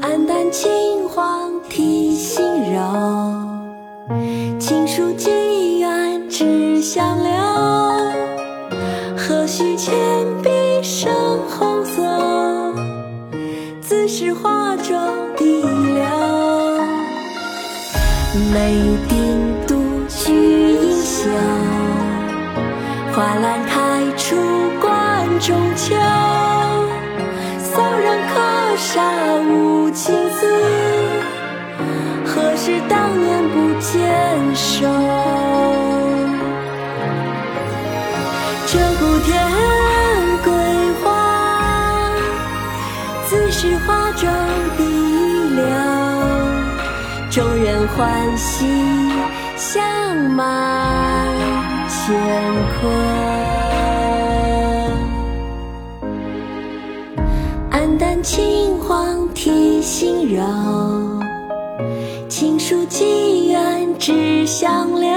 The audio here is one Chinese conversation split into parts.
黯淡青黄提心柔，青书寄远知相留。何须铅笔生红色，自是画中滴流。梅定独具英秀，花兰开出关中秋。骚人客杀无情字，何时当年不见守？这古天桂花，自是花中滴流。欢喜相满乾坤。黯淡青黄提心柔，青书寄远知相留。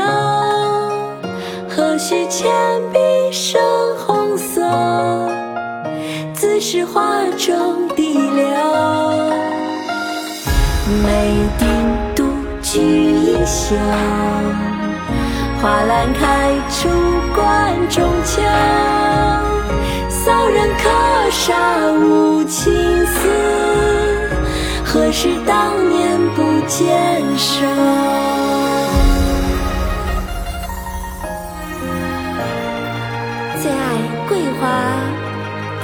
何须铅笔生红色，自是画中滴流。每定独具英秀，花兰开出关中秋。骚人客杀无情丝，何时当年不坚守？最爱桂花，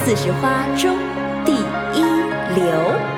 自是花中第一流。